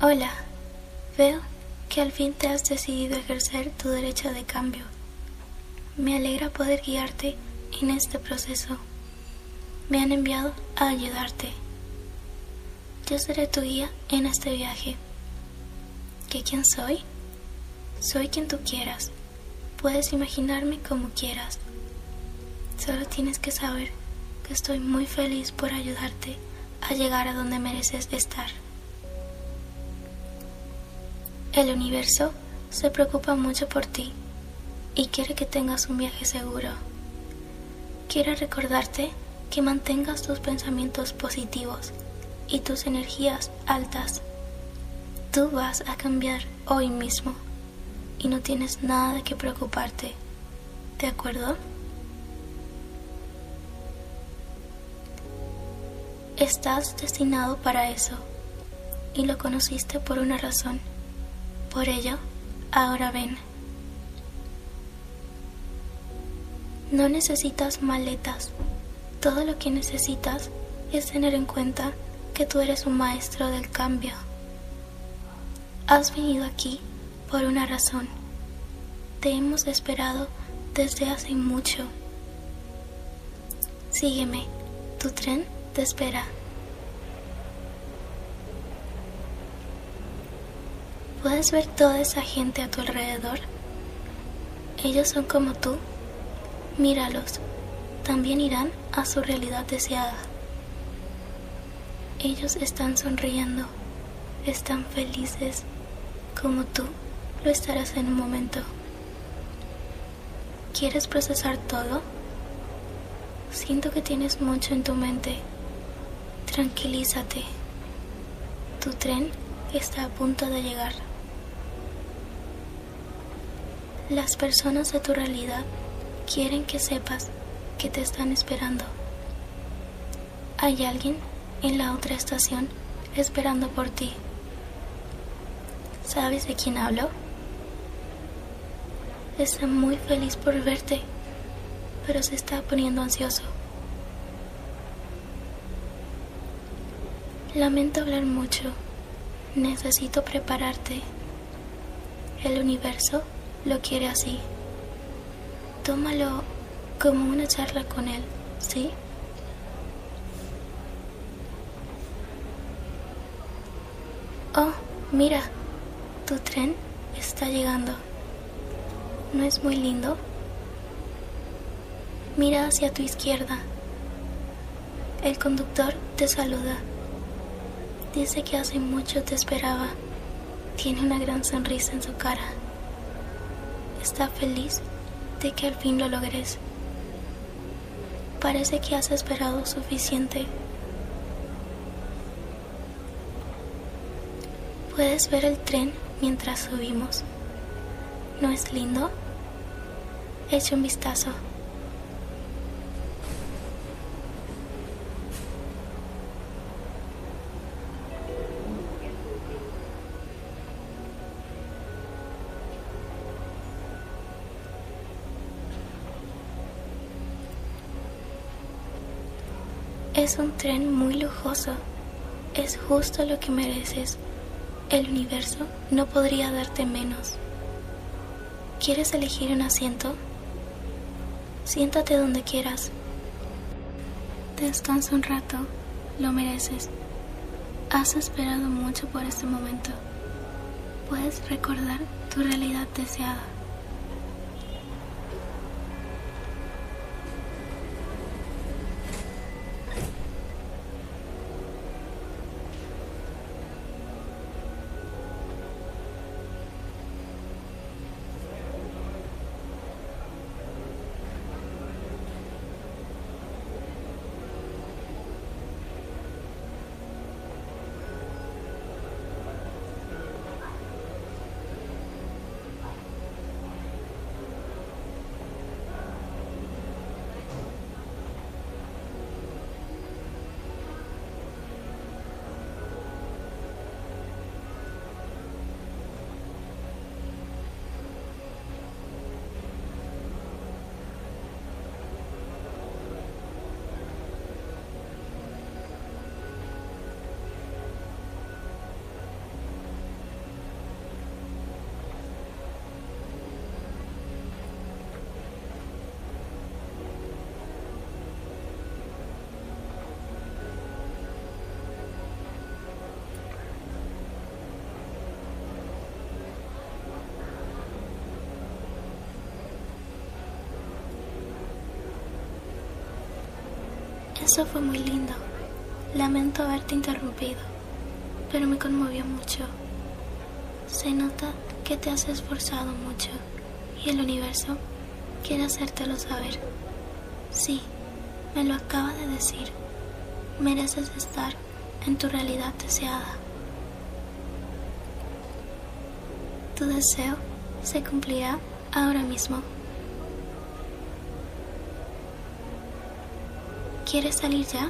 Hola, veo que al fin te has decidido ejercer tu derecho de cambio. Me alegra poder guiarte en este proceso. Me han enviado a ayudarte. Yo seré tu guía en este viaje. ¿Qué quién soy? Soy quien tú quieras. Puedes imaginarme como quieras. Solo tienes que saber que estoy muy feliz por ayudarte a llegar a donde mereces estar. El universo se preocupa mucho por ti y quiere que tengas un viaje seguro. Quiere recordarte que mantengas tus pensamientos positivos y tus energías altas. Tú vas a cambiar hoy mismo y no tienes nada de qué preocuparte. ¿De acuerdo? Estás destinado para eso y lo conociste por una razón. Por ello, ahora ven. No necesitas maletas. Todo lo que necesitas es tener en cuenta que tú eres un maestro del cambio. Has venido aquí por una razón. Te hemos esperado desde hace mucho. Sígueme, tu tren te espera. ¿Puedes ver toda esa gente a tu alrededor? Ellos son como tú. Míralos. También irán a su realidad deseada. Ellos están sonriendo. Están felices. Como tú lo estarás en un momento. ¿Quieres procesar todo? Siento que tienes mucho en tu mente. Tranquilízate. Tu tren está a punto de llegar. Las personas de tu realidad quieren que sepas que te están esperando. Hay alguien en la otra estación esperando por ti. ¿Sabes de quién hablo? Está muy feliz por verte, pero se está poniendo ansioso. Lamento hablar mucho. Necesito prepararte. El universo lo quiere así. Tómalo como una charla con él, ¿sí? Oh, mira, tu tren está llegando. ¿No es muy lindo? Mira hacia tu izquierda. El conductor te saluda. Dice que hace mucho te esperaba. Tiene una gran sonrisa en su cara. Está feliz de que al fin lo logres. Parece que has esperado suficiente. Puedes ver el tren mientras subimos. ¿No es lindo? Echa un vistazo. Es un tren muy lujoso. Es justo lo que mereces. El universo no podría darte menos. ¿Quieres elegir un asiento? Siéntate donde quieras. Descansa un rato. Lo mereces. Has esperado mucho por este momento. Puedes recordar tu realidad deseada. Eso fue muy lindo. Lamento haberte interrumpido, pero me conmovió mucho. Se nota que te has esforzado mucho y el universo quiere hacértelo saber. Sí, me lo acaba de decir. Mereces estar en tu realidad deseada. Tu deseo se cumplirá ahora mismo. ¿Quieres salir ya?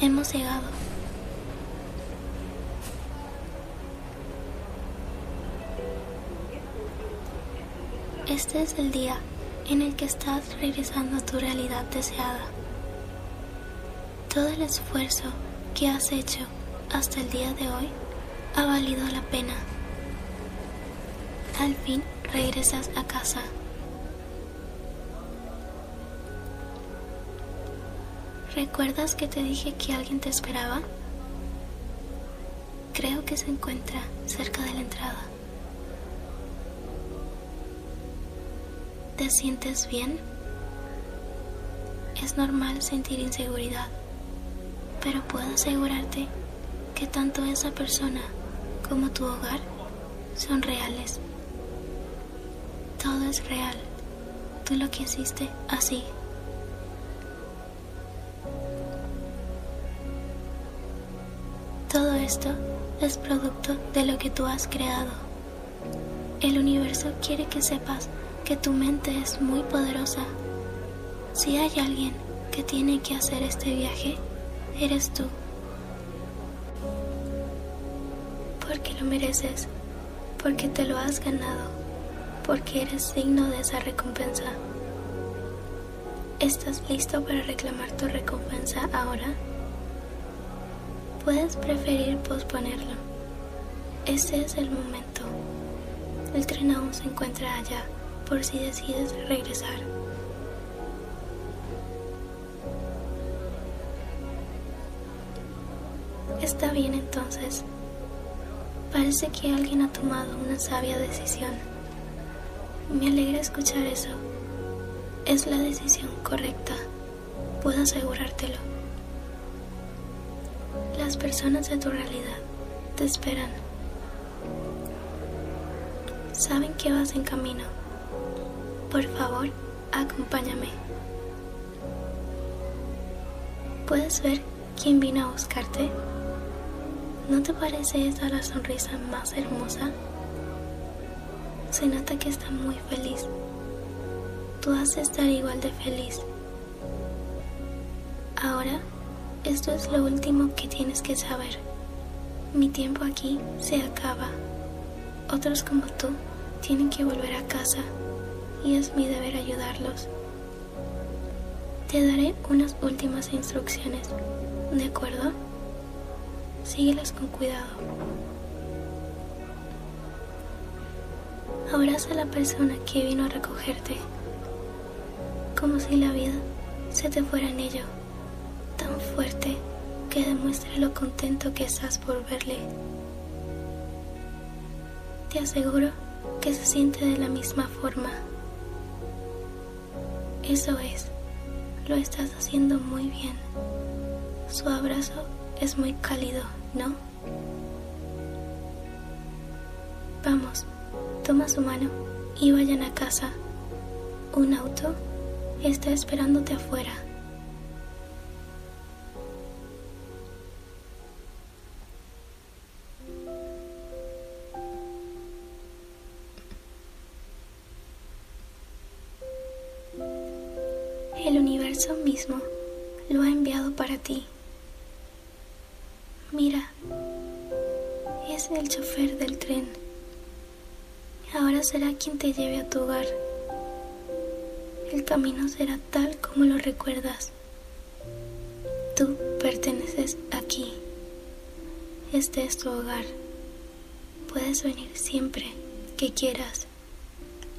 Hemos llegado. Este es el día en el que estás regresando a tu realidad deseada. Todo el esfuerzo que has hecho hasta el día de hoy ha valido la pena. Al fin regresas a casa. ¿Recuerdas que te dije que alguien te esperaba? Creo que se encuentra cerca de la entrada. ¿Te sientes bien? Es normal sentir inseguridad, pero puedo asegurarte que tanto esa persona como tu hogar son reales. Todo es real. Tú lo que hiciste así. Esto es producto de lo que tú has creado. El universo quiere que sepas que tu mente es muy poderosa. Si hay alguien que tiene que hacer este viaje, eres tú. Porque lo mereces, porque te lo has ganado, porque eres digno de esa recompensa. ¿Estás listo para reclamar tu recompensa ahora? Puedes preferir posponerlo. Este es el momento. El tren aún se encuentra allá por si decides regresar. Está bien entonces. Parece que alguien ha tomado una sabia decisión. Me alegra escuchar eso. Es la decisión correcta. Puedo asegurártelo. Las personas de tu realidad te esperan. Saben que vas en camino. Por favor, acompáñame. ¿Puedes ver quién vino a buscarte? ¿No te parece esa la sonrisa más hermosa? Se nota que está muy feliz. Tú has de estar igual de feliz. Ahora, esto es lo último que tienes que saber. Mi tiempo aquí se acaba. Otros como tú tienen que volver a casa y es mi deber ayudarlos. Te daré unas últimas instrucciones, ¿de acuerdo? Síguelas con cuidado. Abraza a la persona que vino a recogerte, como si la vida se te fuera en ello, fuerte que demuestre lo contento que estás por verle. Te aseguro que se siente de la misma forma. Eso es, lo estás haciendo muy bien. Su abrazo es muy cálido, ¿no? Vamos, toma su mano y vayan a casa. Un auto está esperándote afuera. Mira, es el chofer del tren. Ahora será quien te lleve a tu hogar. El camino será tal como lo recuerdas. Tú perteneces aquí. Este es tu hogar. Puedes venir siempre que quieras.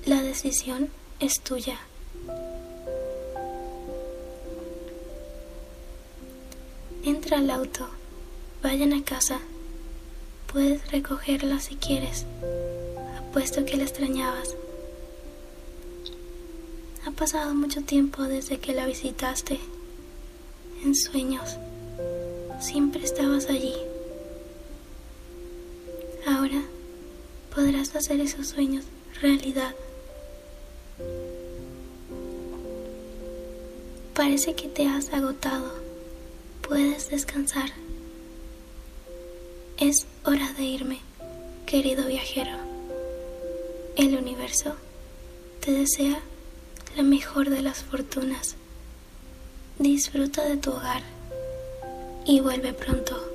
La decisión es tuya. Al auto, vayan a casa. Puedes recogerla si quieres. Apuesto que la extrañabas. Ha pasado mucho tiempo desde que la visitaste. en sueños. Siempre estabas allí. Ahora podrás hacer esos sueños realidad. Parece que te has agotado. Puedes descansar. Es hora de irme, querido viajero. El universo te desea la mejor de las fortunas. Disfruta de tu hogar y vuelve pronto.